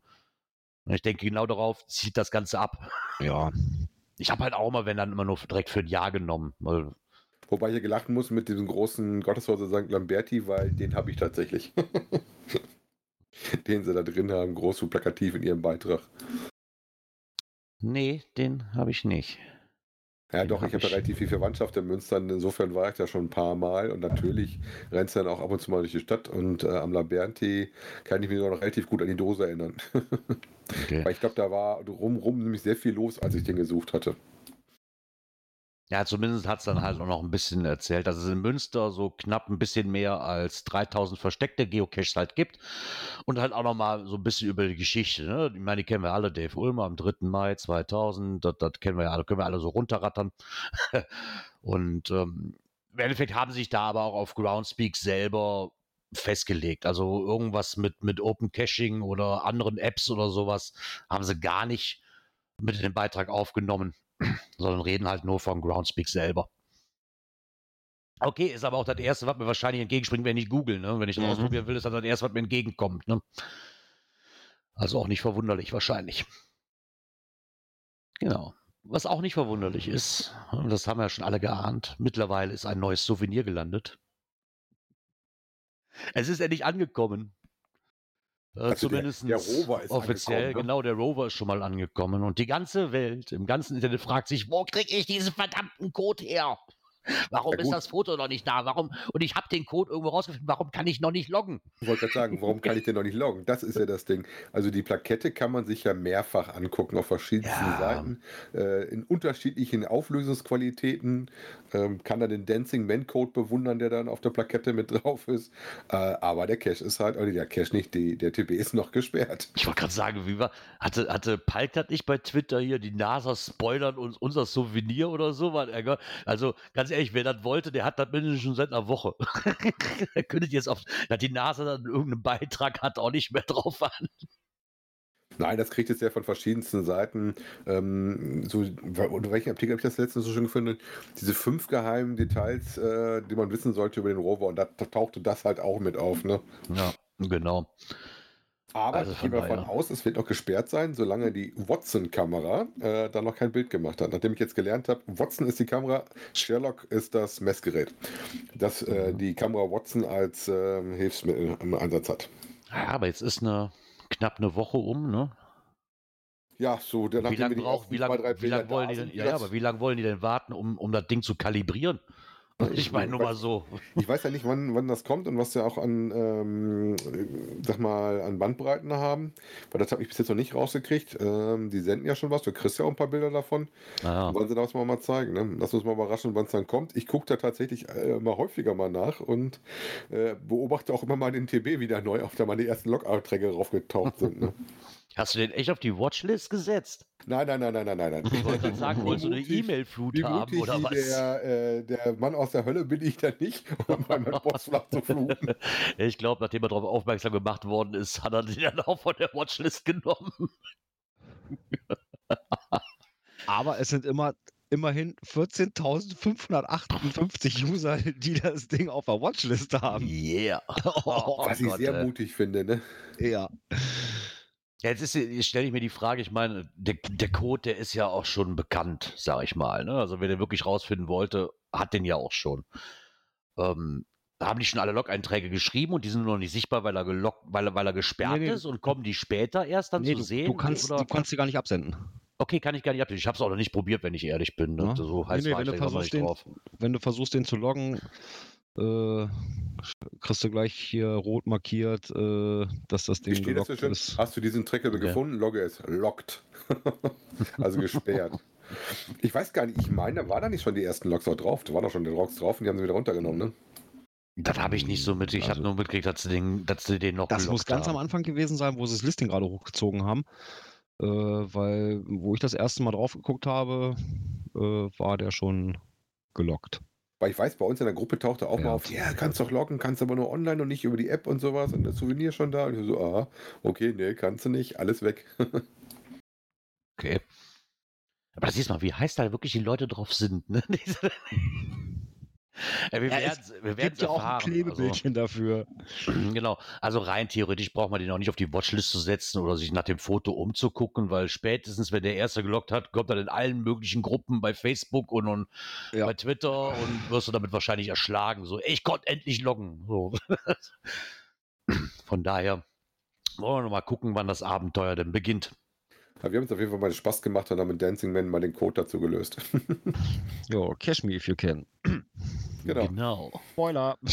S1: Und ich denke, genau darauf zieht das Ganze ab.
S2: Ja.
S1: Ich habe halt auch mal, wenn dann immer nur direkt für ein Jahr genommen.
S3: Wobei ich hier gelacht muss mit diesem großen Gotteshäuser St. Lamberti, weil den habe ich tatsächlich. den sie da drin haben, groß und plakativ in ihrem Beitrag.
S1: nee, den habe ich nicht.
S3: Ja,
S1: Den
S3: doch,
S1: hab
S3: ich habe ja relativ viel Verwandtschaft in Münster. Insofern war ich da schon ein paar Mal und natürlich rennst du dann auch ab und zu mal durch die Stadt und äh, am Lamberti kann ich mich noch relativ gut an die Dose erinnern.
S1: Okay.
S3: Weil ich glaube, da war rumrum nämlich sehr viel los, als ich den gesucht hatte.
S1: Ja, zumindest hat es dann halt auch noch ein bisschen erzählt, dass es in Münster so knapp ein bisschen mehr als 3000 versteckte Geocaches halt gibt. Und halt auch noch mal so ein bisschen über die Geschichte. Ne? Ich meine, die kennen wir alle. Dave Ulmer am 3. Mai 2000, das, das kennen wir ja alle, können wir alle so runterrattern. Und ähm, im Endeffekt haben sich da aber auch auf Groundspeak selber festgelegt. Also irgendwas mit, mit Open Caching oder anderen Apps oder sowas haben sie gar nicht mit in den Beitrag aufgenommen sondern reden halt nur von Groundspeak selber. Okay, ist aber auch das Erste, was mir wahrscheinlich entgegenspringt, wenn ich google. Ne? Wenn ich das
S2: Mhm.
S1: ausprobieren will, ist das das Erste, was mir entgegenkommt. Ne? Also auch nicht verwunderlich wahrscheinlich. Genau. Was auch nicht verwunderlich ist, und das haben wir ja schon alle geahnt, mittlerweile ist ein neues Souvenir gelandet. Es ist endlich angekommen. Äh,
S3: Also der-
S1: zumindest
S3: der Rover ist
S1: offiziell,
S3: ne?
S1: genau, der Rover ist schon mal angekommen. Und die ganze Welt im ganzen Internet fragt sich, wo kriege ich diesen verdammten Code her? Warum
S3: Ja,
S1: ist das Foto noch nicht da? Warum? Und ich habe den Code irgendwo rausgefunden. Warum kann ich noch nicht loggen?
S3: Ich wollte gerade sagen, warum kann ich den noch nicht loggen? Das ist ja das Ding. Also die Plakette kann man sich ja mehrfach angucken auf verschiedensten
S1: Ja.
S3: Seiten, äh, in unterschiedlichen Auflösungsqualitäten. Ähm, kann da den Dancing Man Code bewundern, der dann auf der Plakette mit drauf ist. Äh, aber der Cache ist halt, oder der Cache nicht, die, der TB ist noch gesperrt.
S1: Ich wollte gerade sagen, wie war, hatte, hatte Palk das nicht bei Twitter hier, die NASA spoilern uns unser Souvenir oder so? Also ganz ehrlich, wer das wollte, der hat das mindestens schon seit einer Woche. da könntet ihr jetzt auf, dass die NASA dann irgendeinen Beitrag hat, auch nicht mehr drauf an.
S3: Nein, das kriegt es ja von verschiedensten Seiten. Ähm, so, unter welchem Artikel habe ich das letztens so schön gefunden? Diese fünf geheimen Details, äh, die man wissen sollte über den Rover. Und da, da tauchte das halt auch mit auf. Ne?
S1: Ja, genau.
S3: Aber
S1: Also
S3: ich gehe davon aus, es wird noch gesperrt sein, solange die Watson-Kamera äh, da noch kein Bild gemacht hat. Nachdem ich jetzt gelernt habe, Watson ist die Kamera, Sherlock ist das Messgerät, das äh,
S1: Mhm.
S3: die Kamera Watson als äh, Hilfsmittel im Einsatz hat.
S1: Ja, aber jetzt ist eine knapp eine Woche um, ne?
S3: Ja, so der
S1: Wie lange braucht, wie lange, lange wollen die denn, ja, ja, aber wie lange wollen die denn warten, um, um das Ding zu kalibrieren? Ich meine nur mal so.
S3: Ich weiß ja nicht, wann, wann das kommt und was sie auch an, ähm, sag mal, an Bandbreiten haben, weil das habe ich bis jetzt noch nicht rausgekriegt. Ähm, die senden ja schon was, du kriegst ja auch ein paar Bilder davon.
S1: Naja.
S3: Wollen sie das mal, mal zeigen? Ne? Lass uns mal überraschen, wann es dann kommt. Ich gucke da tatsächlich äh, mal häufiger mal nach und äh, beobachte auch immer mal den TB wieder neu, auf da mal die ersten Log-Einträge raufgetaucht sind. Ne?
S1: Hast du den echt auf die Watchlist gesetzt?
S3: Nein, nein, nein, nein, nein, nein.
S1: Ich wollte gerade sagen, wolltest du eine E-Mail-Flut haben oder was?
S3: der, äh, der Mann aus der Hölle bin ich da nicht, um meinen Postfach zu fluten.
S1: Ich glaube, nachdem er darauf aufmerksam gemacht worden ist, hat er den dann auch von der Watchlist genommen.
S2: Aber es sind immer immerhin 14.558 User, die das Ding auf der Watchliste haben.
S1: Yeah.
S2: Oh,
S3: Was ich
S1: Gott,
S3: sehr
S1: ey.
S3: mutig finde, ne?
S2: ja.
S1: Ja, jetzt, jetzt stelle ich mir die Frage, ich meine, der, der Code, der ist ja auch schon bekannt, sage ich mal. Ne? Also wer den wirklich rausfinden wollte, hat den ja auch schon. Ähm, haben die schon alle Log-Einträge geschrieben und die sind noch nicht sichtbar, weil er, gelockt, weil weil er gesperrt
S2: Nee, nee.
S1: ist und kommen die später erst dann
S2: Nee,
S1: zu
S2: du,
S1: sehen?
S2: du, kannst,
S1: oder?
S2: du kannst die gar nicht absenden.
S1: okay, kann ich gar nicht ab. Ich habe es auch noch nicht probiert, wenn ich ehrlich bin. Ne?
S2: Ja.
S1: So heißt
S2: Nee, nee, wenn du versuchst, den-
S1: drauf.
S2: Wenn du versuchst, den zu loggen, äh, kriegst du gleich hier rot markiert, äh, dass das Ding
S3: das
S2: gelockt
S3: schön?
S2: ist.
S3: Hast du diesen Trackable
S1: Okay.
S3: gefunden? Logge es. Locked. also gesperrt. Ich weiß gar nicht, ich meine, da waren da nicht schon die ersten Logs auch drauf. Da waren doch schon die Logs drauf und die haben sie wieder runtergenommen, ne?
S1: Das habe ich nicht so mit. Ich habe
S2: Also-
S1: nur mitgekriegt, dass sie den, dass sie den noch
S2: Das muss ganz
S1: haben.
S2: am Anfang gewesen sein, wo sie das Listing gerade hochgezogen haben. Äh, weil, wo ich das erste Mal drauf geguckt habe, äh, war der schon gelockt.
S3: Weil ich weiß, bei uns in der Gruppe tauchte auch
S2: Ja.
S3: mal auf, ja, kannst doch loggen, kannst aber nur online und nicht über die App und sowas und das Souvenir schon da. Und ich so, aha, okay, nee, kannst du nicht, alles weg.
S1: Okay. Aber das siehst mal, wie heiß da wirklich die Leute drauf sind. Ne? Ja, wir
S2: Ja, es
S1: werden's- wir
S2: Gibt ja auch ein
S1: erfahren.
S2: Klebebildchen dafür.
S1: Also, genau. Also rein theoretisch braucht man den auch nicht auf die Watchlist zu setzen oder sich nach dem Foto umzugucken, weil spätestens, wenn der Erste gelockt hat, kommt er in allen möglichen Gruppen bei Facebook und, und
S2: Ja.
S1: bei Twitter und wirst du damit wahrscheinlich erschlagen. So, ich konnte endlich loggen. So. Von daher wollen wir noch mal gucken, wann das Abenteuer denn beginnt.
S3: Aber wir haben uns auf jeden Fall mal Spaß gemacht und haben mit Dancing Man mal den Code dazu gelöst.
S2: Jo, cash me if you can.
S3: Genau.
S1: Genau.
S2: Spoiler.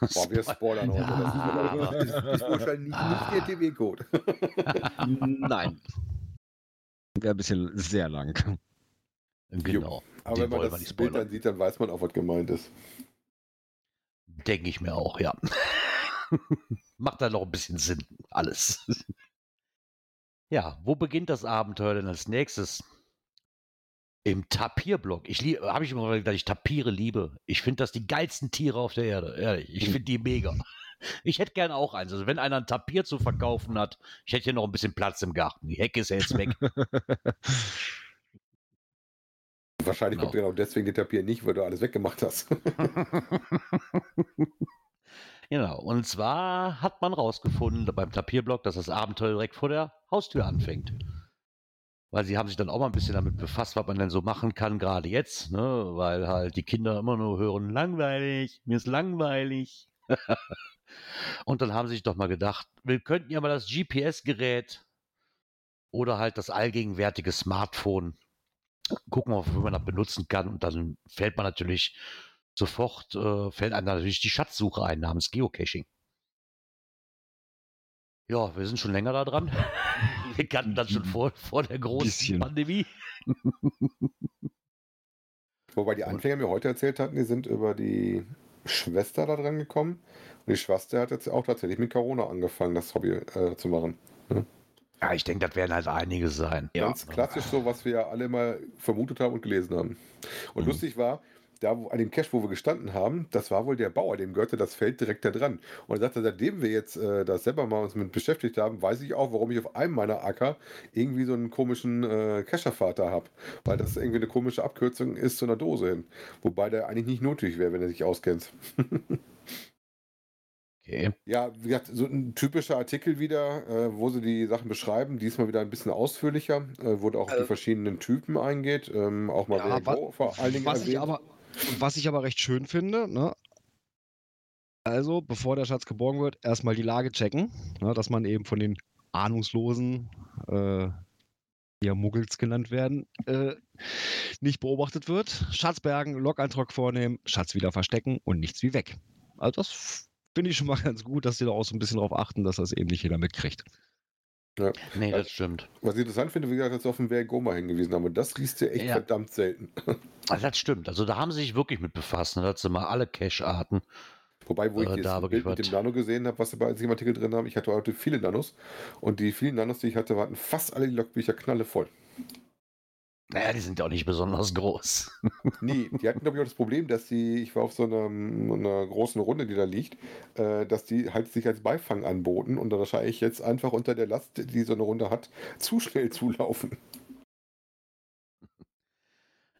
S3: Boah, wir spoilern heute.
S1: Ja.
S3: Das ist, ist wahrscheinlich nicht der TV-Code.
S2: Nein. Wäre ein bisschen sehr lang.
S1: Genau.
S3: Aber
S1: Den
S3: wenn man das
S1: nicht
S3: Bild dann sieht, dann weiß man auch, was gemeint ist.
S1: Denke ich mir auch, ja. Macht da noch ein bisschen Sinn, alles. ja, wo beginnt das Abenteuer denn als nächstes? Im Tapierblock. Ich habe ich immer gesagt, ich tapiere liebe. Ich finde das die geilsten Tiere auf der Erde. Ehrlich. Ich finde die mega. Ich hätte gerne auch eins. Also wenn einer ein Tapir zu verkaufen hat, ich hätte hier noch ein bisschen Platz im Garten. Die Hecke ist ja jetzt weg.
S3: Wahrscheinlich kommt
S1: Genau.
S3: genau deswegen der Tapir nicht, weil du alles weggemacht hast.
S1: genau. Und zwar hat man rausgefunden beim Tapierblock, dass das Abenteuer direkt vor der Haustür anfängt. Weil sie haben sich dann auch mal ein bisschen damit befasst, was man denn so machen kann, gerade jetzt, ne? Weil halt die Kinder immer nur hören, langweilig, mir ist langweilig. Und dann haben sie sich doch mal gedacht, wir könnten ja mal das GPS-Gerät oder halt das allgegenwärtige Smartphone gucken, wie man das benutzen kann. Und dann fällt man natürlich sofort, äh, fällt einem natürlich die Schatzsuche ein namens Geocaching. Ja, wir sind schon länger da dran. Wir kannten das schon vor, vor der großen
S2: Bisschen.
S1: Pandemie.
S3: Wobei die Anfänger mir heute erzählt hatten, die sind über die Schwester da dran gekommen. Und die Schwester hat jetzt auch tatsächlich mit Corona angefangen, das Hobby äh, zu machen.
S1: Ja, ich denke, das werden halt einige sein.
S3: Ganz klassisch so, was wir alle mal vermutet haben und gelesen haben. Und
S1: Mhm.
S3: lustig war, da wo, an dem Cache, wo wir gestanden haben, das war wohl der Bauer, dem gehörte das Feld direkt da dran. Und er sagte, seitdem wir jetzt äh, das selber mal uns mit beschäftigt haben, weiß ich auch, warum ich auf einem meiner Acker irgendwie so einen komischen äh, Cachervater habe. Weil das irgendwie eine komische Abkürzung ist zu einer Dose hin. Wobei der eigentlich nicht nötig wäre, wenn du dich auskennst.
S1: Okay.
S3: Ja, wie gesagt, so ein typischer Artikel wieder, äh, wo sie die Sachen beschreiben. Diesmal wieder ein bisschen ausführlicher, äh, wo da auch auf die verschiedenen Typen eingeht. Ähm, auch mal
S2: Ja,
S3: wo vor allen Dingen
S2: Was ich,
S3: erwähnt.
S2: Was ich aber recht schön finde, ne? Also, bevor der Schatz geborgen wird, erstmal die Lage checken, ne, dass man eben von den Ahnungslosen, äh, die ja Muggels genannt werden, äh, nicht beobachtet wird. Schatz bergen, Log-Eintrag vornehmen, Schatz wieder verstecken und nichts wie weg. Also, das finde ich schon mal ganz gut, dass die da auch so ein bisschen darauf achten, dass das eben nicht jeder mitkriegt.
S1: Nee, das stimmt.
S3: Was ich interessant finde, wie gesagt, dass sie auf den Werk Goma hingewiesen haben. Und das liest du echt
S1: Ja.
S3: verdammt selten.
S1: Also das stimmt. Also da haben sie sich wirklich mit befasst. Ne? Da hat sie mal alle Cache-Arten.
S3: Wobei, wo ich
S1: Äh,
S3: jetzt
S1: da
S3: ein
S1: wirklich
S3: Bild mit dem Nano gesehen habe, was sie bei im Artikel drin haben, ich hatte heute viele Nanos. Und die vielen Nanos, die ich hatte, waren fast alle die Logbücher knallevoll.
S1: Naja, die sind ja auch nicht besonders groß.
S3: Nee, die hatten, glaube ich, auch das Problem, dass die, ich war auf so einer, einer großen Runde, die da liegt, äh, dass die halt sich als Beifang anboten und dann wahrscheinlich jetzt einfach unter der Last, die so eine Runde hat, zu schnell zulaufen.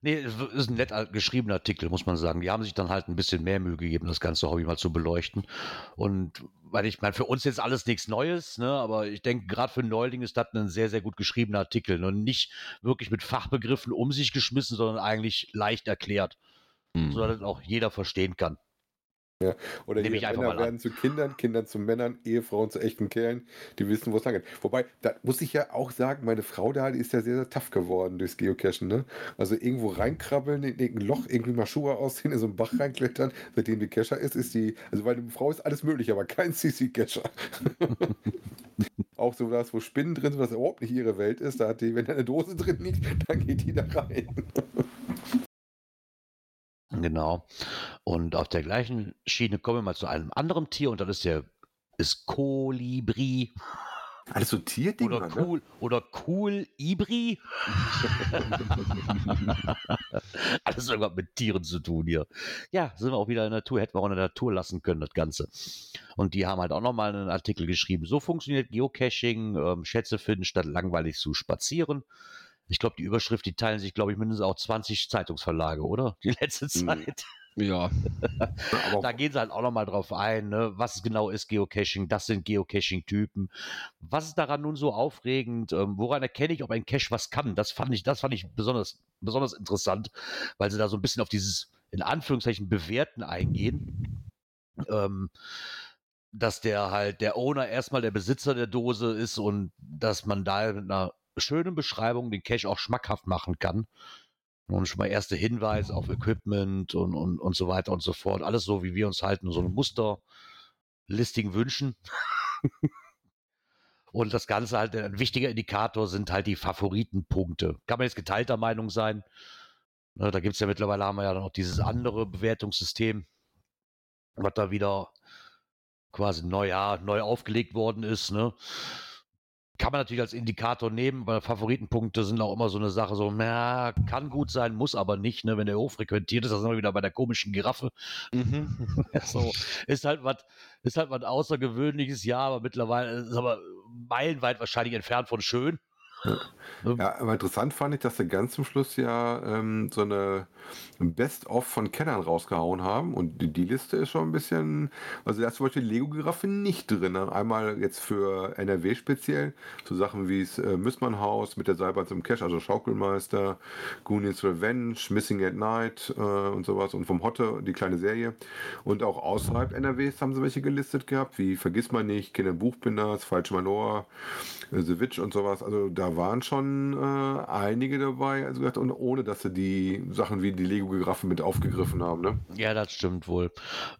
S1: Nee, es ist ein nett geschriebener Artikel, muss man sagen. Die haben sich dann halt ein bisschen mehr Mühe gegeben, das ganze Hobby mal zu beleuchten. Und weil ich meine, für uns jetzt alles nichts Neues, ne, aber ich denke, gerade für Neuling ist das ein sehr, sehr gut geschriebener Artikel. Und nicht wirklich mit Fachbegriffen um sich geschmissen, sondern eigentlich leicht erklärt. Mhm. Sodass das auch jeder verstehen kann.
S3: Ja. Oder Nehme hier Männer werden zu Kindern, Kindern zu Männern, Ehefrauen zu echten Kerlen, die wissen, wo es lang geht. Wobei, da muss ich ja auch sagen, meine Frau da, die ist ja sehr, sehr tough geworden durchs Geocachen. Ne? Also irgendwo reinkrabbeln, in irgendein Loch, irgendwie mal Schuhe ausziehen, in so einen Bach reinklettern. Seitdem die Cacher ist, ist die, also weil eine Frau ist alles möglich, aber kein CC-Cacher. auch so das, wo Spinnen drin sind, was überhaupt nicht ihre Welt ist, da hat die, wenn da eine Dose drin liegt, dann geht die da rein.
S1: Genau. Und auf der gleichen Schiene kommen wir mal zu einem anderen Tier und das ist der ist Kolibri.
S3: Alles so Tierdinger,
S1: oder cool ne? oder cool Ibri. Alles irgendwas mit Tieren zu tun hier. Ja, sind wir auch wieder in der Natur, hätten wir auch in der Natur lassen können, das Ganze. Und die haben halt auch nochmal einen Artikel geschrieben. So funktioniert Geocaching, ähm, Schätze finden statt langweilig zu spazieren. Ich glaube, die Überschrift, die teilen sich, glaube ich, mindestens auch 20 Zeitungsverlage, oder? Die letzte hm. Zeit.
S2: Ja.
S1: da gehen sie halt auch nochmal drauf ein, ne? was genau ist Geocaching, das sind Geocaching-Typen. Was ist daran nun so aufregend? Ähm, woran erkenne ich, ob ein Cache was kann? Das fand ich, das fand ich besonders, besonders interessant, weil sie da so ein bisschen auf dieses, in Anführungszeichen, Bewerten eingehen. Ähm, dass der halt der Owner erstmal der Besitzer der Dose ist und dass man da mit einer schönen Beschreibung den Cache auch schmackhaft machen kann. Und schon mal erste Hinweise auf Equipment und, und, und so weiter und so fort. Alles so, wie wir uns halten, so ein Musterlisting wünschen. und das Ganze halt, ein wichtiger Indikator sind halt die Favoritenpunkte. Kann man jetzt geteilter Meinung sein. Ne, da gibt es ja mittlerweile, haben wir ja noch dieses andere Bewertungssystem, was da wieder quasi neu, ja, neu aufgelegt worden ist. Ne? Kann man natürlich als Indikator nehmen, weil Favoritenpunkte sind auch immer so eine Sache, so, na, kann gut sein, muss aber nicht, ne, wenn der hochfrequentiert ist, das sind wir wieder bei der komischen Giraffe. Mhm. so, ist halt was, ist halt was Außergewöhnliches, ja, aber mittlerweile ist aber meilenweit wahrscheinlich entfernt von schön.
S3: Ja, aber interessant fand ich, dass sie ganz zum Schluss ja ähm, so eine Best-of von Kennern rausgehauen haben. Und die, die, Liste ist schon ein bisschen. Also, da ist zum Beispiel Lego-Giraffe nicht drin. Ne? Einmal jetzt für NRW speziell. So Sachen wie das äh, Müssmann-Haus mit der Seilbahn zum Cash, also Schaukelmeister, Goonies Revenge, Missing at Night äh, und sowas. Und vom Hotte, die kleine Serie. Und auch außerhalb NRWs haben sie welche gelistet gehabt, wie Vergiss mal nicht, Kinder Buchbinders, Falsch Manor, äh, The Witch und sowas. Also, da waren schon äh, einige dabei, also gesagt, und ohne dass sie die Sachen wie die Lego-Giraffe mit aufgegriffen haben, ne?
S1: Ja, das stimmt wohl.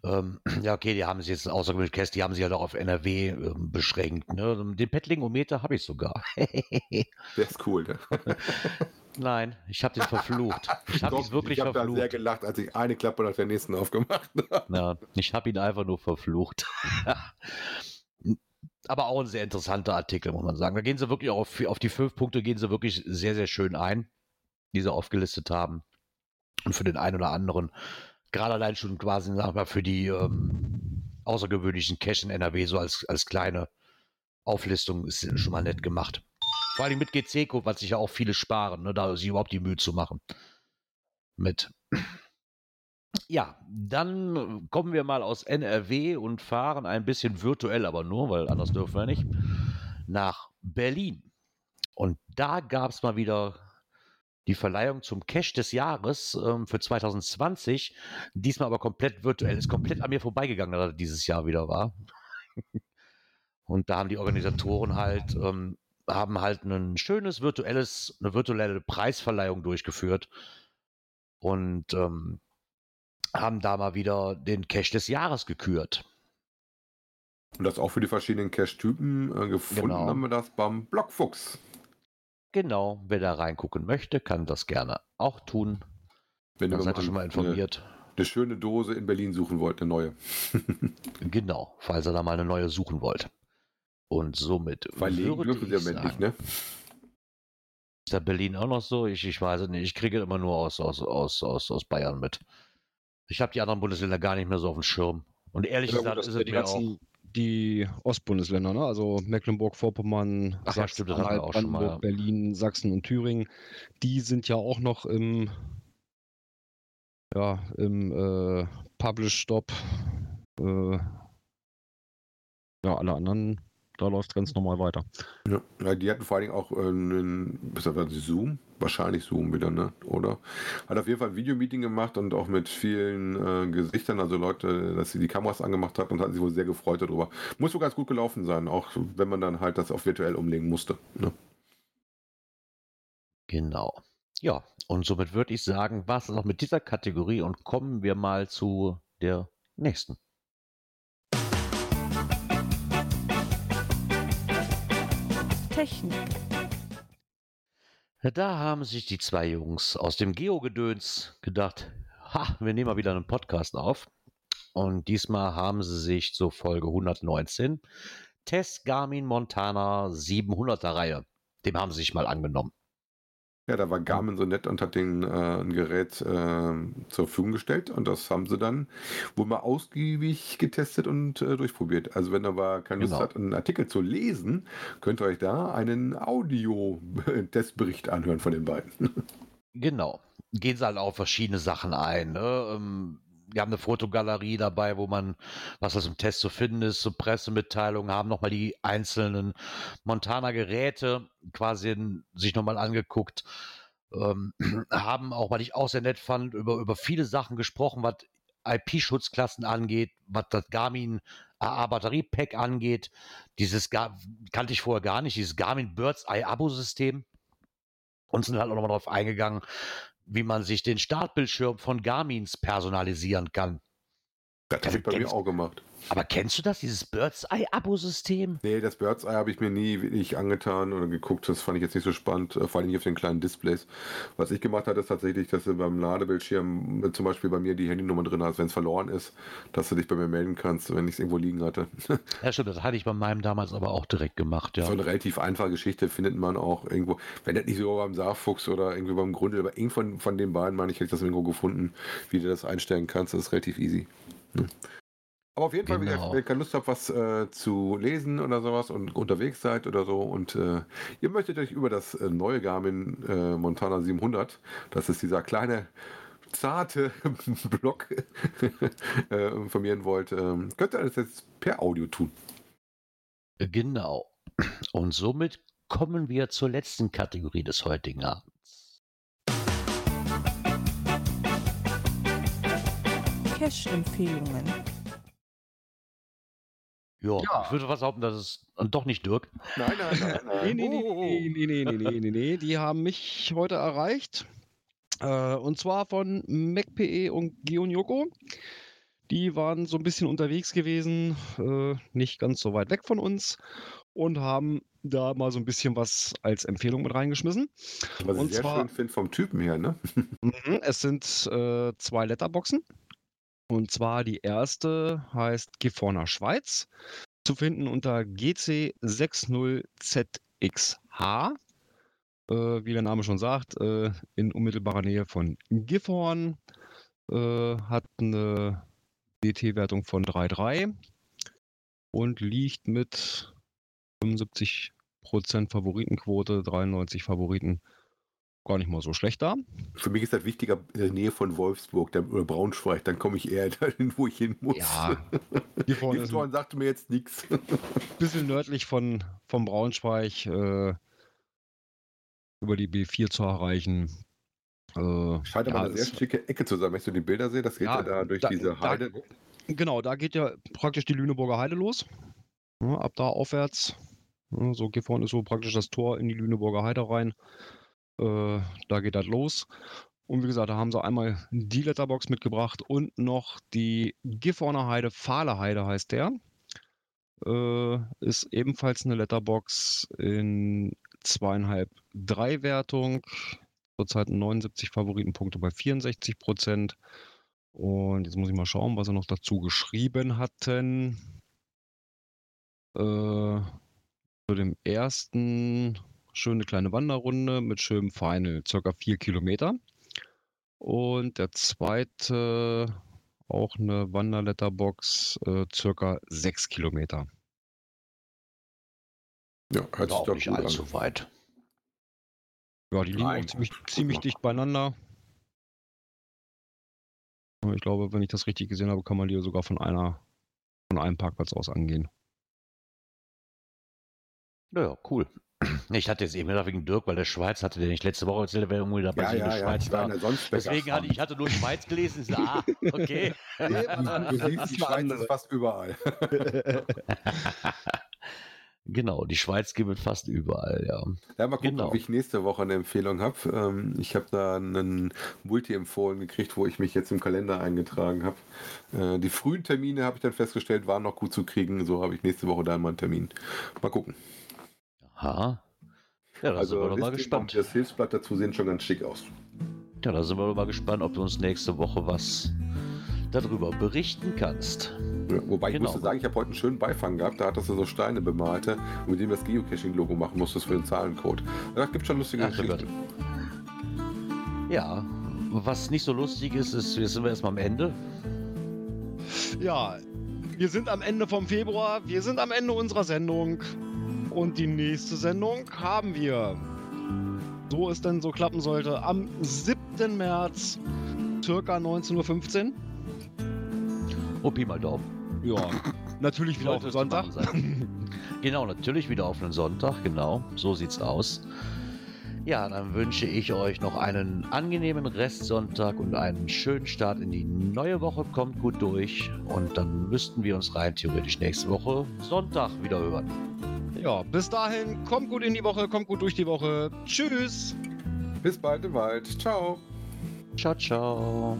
S1: Ähm, ja, okay, die haben sich jetzt außer mit Käst, die haben sich halt auch auf NRW ähm, beschränkt. Ne? Den Pettlingometer habe ich sogar.
S3: Der ist cool, ne?
S1: Nein, ich habe den verflucht. Ich habe ihn wirklich ich hab verflucht. Ich habe
S3: sehr gelacht, als ich eine Klappe nach der nächsten aufgemacht habe.
S1: Ja, ich habe ihn einfach nur verflucht. aber auch ein sehr interessanter Artikel, muss man sagen. Da gehen sie wirklich auf, auf die fünf Punkte gehen sie wirklich sehr, sehr schön ein, die sie aufgelistet haben. Und für den einen oder anderen, gerade allein schon quasi, sag mal, für die ähm, außergewöhnlichen Cash in NRW so als, als kleine Auflistung ist schon mal nett gemacht. Vor allem mit GC-Code, was sich ja auch viele sparen, ne, da sich überhaupt die Mühe zu machen. Mit. Ja, dann kommen wir mal aus NRW und fahren ein bisschen virtuell, aber nur, weil anders dürfen wir nicht, nach Berlin. Und da gab es mal wieder die Verleihung zum Cash des Jahres ähm, für 2020. Diesmal aber komplett virtuell. Ist komplett an mir vorbeigegangen, dass er dieses Jahr wieder war. Und da haben die Organisatoren halt, ähm, haben halt ein schönes virtuelles, eine virtuelle Preisverleihung durchgeführt. Und ähm, haben da mal wieder den Cache des Jahres gekürt.
S3: Und das auch für die verschiedenen Cache-Typen äh, gefunden genau. haben wir das beim Blockfuchs.
S1: Genau, wer da reingucken möchte, kann das gerne auch tun.
S3: Wenn ihr seid schon mal informiert. Eine, eine, schöne Dose in Berlin suchen wollt, eine neue.
S1: genau, falls ihr da mal eine neue suchen wollt. Und somit
S3: Verlegen dürfen sie ja nicht, ne?
S1: Ist da Berlin auch noch so? Ich, ich weiß es nicht. Ich kriege immer nur aus, aus, aus, aus, aus Bayern mit. Ich habe die anderen Bundesländer gar nicht mehr so auf dem Schirm. Und ehrlich
S2: Ja, gut,
S1: gesagt
S2: das
S1: ist es
S2: die
S1: mir auch.
S2: ganzen die Ostbundesländer, ne? also Mecklenburg-Vorpommern,
S1: Ach ja, auch
S2: Brandenburg, Berlin, Sachsen und Thüringen, die sind ja auch noch im, ja, im äh, Publish-Stop. Äh, ja, alle anderen, da läuft es ganz normal weiter.
S3: Ja, die hatten vor allen Dingen auch äh, einen, was war das, Zoom? Wahrscheinlich Zoom wieder, ne? Oder? Hat auf jeden Fall ein Videomeeting gemacht und auch mit vielen äh, Gesichtern, also Leute, dass sie die Kameras angemacht hat und hatten sich wohl sehr gefreut darüber. Muss so ganz gut gelaufen sein, auch wenn man dann halt das auf virtuell umlegen musste. Ne?
S1: Genau. Ja, und somit würde ich sagen, was noch mit dieser Kategorie und kommen wir mal zu der nächsten.
S5: Technik.
S1: Da haben sich die zwei Jungs aus dem Geo-Gedöns gedacht, ha, wir nehmen mal wieder einen Podcast auf. Und diesmal haben sie sich zur Folge 119 Test Garmin Montana 700er Reihe. Dem haben sie sich mal angenommen.
S3: Ja, da war Garmin so nett und hat den äh, ein Gerät äh, zur Verfügung gestellt und das haben sie dann wohl mal ausgiebig getestet und äh, durchprobiert. Also wenn ihr aber keine Lust
S1: Genau.
S3: habt, einen Artikel zu lesen, könnt ihr euch da einen Audio-Testbericht anhören von den beiden.
S1: Genau. Gehen sie halt auf verschiedene Sachen ein. Ne? Ähm, Wir haben eine Fotogalerie dabei, wo man, was das im Test zu finden ist, so Pressemitteilungen, haben nochmal die einzelnen Montana-Geräte quasi in, sich nochmal angeguckt, ähm, haben auch, weil ich auch sehr nett fand, über, über viele Sachen gesprochen, was IP-Schutzklassen angeht, was das Garmin AA Batteriepack angeht. Dieses Gar kannte ich vorher gar nicht, dieses Garmin Bird's Eye Abo-System. Und sind halt auch nochmal darauf eingegangen, wie man sich den Startbildschirm von Garmins personalisieren kann.
S3: Das habe ich bei mir auch gemacht.
S1: Aber kennst du das, dieses Bird's Eye Abo-System?
S3: Nee, das Bird's Eye habe ich mir nie wirklich angetan oder geguckt. Das fand ich jetzt nicht so spannend, äh, vor allem nicht auf den kleinen Displays. Was ich gemacht hatte, ist tatsächlich, dass du beim Ladebildschirm äh, zum Beispiel bei mir die Handynummer drin hast, wenn es verloren ist, dass du dich bei mir melden kannst, wenn ich es irgendwo liegen hatte.
S1: Ja, stimmt, das hatte ich bei meinem damals aber auch direkt gemacht, ja.
S3: So eine relativ einfache Geschichte findet man auch irgendwo, wenn das nicht so beim Saarfuchs oder irgendwie beim Grundel, aber irgend von, von den beiden, meine ich, hätte ich das irgendwo gefunden, wie du das einstellen kannst. Das ist relativ easy. Ne? Aber auf jeden Fall,
S1: Genau.
S3: wenn ihr keine Lust habt, was äh, zu lesen oder sowas und unterwegs seid oder so und äh, ihr möchtet euch über das äh, neue Garmin äh, Montana 700, das ist dieser kleine zarte Block, äh, informieren wollt, ähm, könnt ihr das jetzt per Audio tun.
S1: Genau. Und somit kommen wir zur letzten Kategorie des heutigen Abends.
S5: Cache-Empfehlungen.
S1: Ja,
S2: Ja.
S1: ich würde fast behaupten, das ist doch nicht Dirk.
S3: Nein, nein, nein,
S2: Nee,
S3: nein.
S2: nee, nee,
S1: Oh,
S2: nee, nee, nee, nee, nee, nee, nee, die haben mich heute erreicht. Äh, und zwar von MacPE und Geonyoko. Die waren so ein bisschen unterwegs gewesen, äh, nicht ganz so weit weg von uns und haben da mal so ein bisschen was als Empfehlung mit reingeschmissen.
S3: Was
S2: Und
S3: ich sehr
S2: zwar-
S3: schön finde vom Typen her, ne?
S2: Mhm, Es sind äh, zwei Letterboxen. Und zwar die erste heißt Gifhorner Schweiz. Zu finden unter GC60ZXH. Äh, wie der Name schon sagt, äh, in unmittelbarer Nähe von Gifhorn. Äh, hat eine DT-Wertung von 3,3 und liegt mit 75% Favoritenquote, 93 Favoriten. Gar nicht mal so schlecht da.
S3: Für mich ist das wichtiger in der Nähe von Wolfsburg dann, oder Braunschweig, dann komme ich eher dahin, wo ich hin muss.
S2: Ja, Gifhorn ist ein
S3: Gifhorn sagte mir jetzt nichts.
S2: bisschen nördlich von, von Braunschweig äh, über die B4 zu erreichen. Äh,
S3: Scheint aber
S2: ja,
S3: eine sehr schicke Ecke zu sein. Wenn ich so die Bilder sehe, das geht ja,
S2: Ja,
S3: da durch
S2: da-
S3: diese
S2: da-
S3: Heide.
S2: Genau, da geht ja praktisch die Lüneburger Heide los. Ja, ab da aufwärts. So Gifhorn ist so praktisch das Tor in die Lüneburger Heide rein. Äh, da geht das los. Und wie gesagt, da haben sie einmal die Letterbox mitgebracht und noch die Gifhorner Heide, Fahle Heide heißt der. Äh, ist ebenfalls eine Letterbox in zweieinhalb, drei Wertung. Zurzeit 79 Favoritenpunkte bei 64 Prozent. Und jetzt muss ich mal schauen, was sie noch dazu geschrieben hatten. Äh, zu dem ersten schöne kleine Wanderrunde mit schönem Final, circa vier Kilometer. Und der zweite auch eine Wanderletterbox, äh, circa sechs Kilometer.
S3: Ja, hört sich
S1: auch
S3: doch
S1: nicht
S3: an.
S1: allzu weit.
S2: Ja, die liegen ziemlich, ziemlich dicht beieinander. Ich glaube, wenn ich das richtig gesehen habe, kann man die sogar von einer, von einem Parkplatz aus angehen.
S1: Ja, cool. Ich hatte jetzt eben gedacht wegen Dirk, weil der Schweiz hatte der nicht letzte Woche erzählt, er wäre irgendwie dabei
S3: Ja,
S1: in
S3: ja,
S1: der
S3: ja,
S1: Schweiz
S3: war
S1: Deswegen hatte ich hatte nur Schweiz gelesen. Ich so, ah, okay.
S3: Du, du siehst, die Schweiz ist fast überall.
S1: genau, die Schweiz gibt es fast überall, ja.
S3: Ja, mal gucken,
S1: Genau.
S3: ob ich nächste Woche eine Empfehlung habe. Ähm, ich habe da einen Multi empfohlen gekriegt, wo ich mich jetzt im Kalender eingetragen habe. Äh, die frühen Termine habe ich dann festgestellt, waren noch gut zu kriegen. So habe ich nächste Woche da mal einen Termin. Mal gucken.
S1: Aha. Ja, da sind wir doch mal gespannt.
S3: Das Hilfsblatt dazu sehen schon ganz schick aus.
S1: Ja, da sind wir doch mal gespannt, ob du uns nächste Woche was darüber berichten kannst.
S3: Ja, wobei ich
S1: Genau.
S3: musste sagen, ich habe heute einen schönen Beifang gehabt. Da hattest du so Steine bemalte, mit dem das Geocaching-Logo machen musstest für den Zahlencode. Da gibt schon lustige
S1: Ach,
S3: Geschichten.
S1: Ja, was nicht so lustig ist, ist, wir sind erstmal am Ende.
S2: Ja, wir sind am Ende vom Februar, wir sind am Ende unserer Sendung und die nächste Sendung haben wir, so es denn so klappen sollte, am 7. März, circa 19.15 Uhr.
S1: Oh, Pi mal Daumen.
S2: Ja, natürlich wieder auf den Sonntag.
S1: genau, natürlich wieder auf einen Sonntag, genau. So sieht's aus. Ja, dann wünsche ich euch noch einen angenehmen Restsonntag und einen schönen Start in die neue Woche. Kommt gut durch und dann müssten wir uns rein theoretisch nächste Woche Sonntag wieder hören.
S2: Ja, bis dahin, kommt gut in die Woche, kommt gut durch die Woche. Tschüss.
S3: Bis bald im Wald. Ciao.
S1: Ciao, ciao.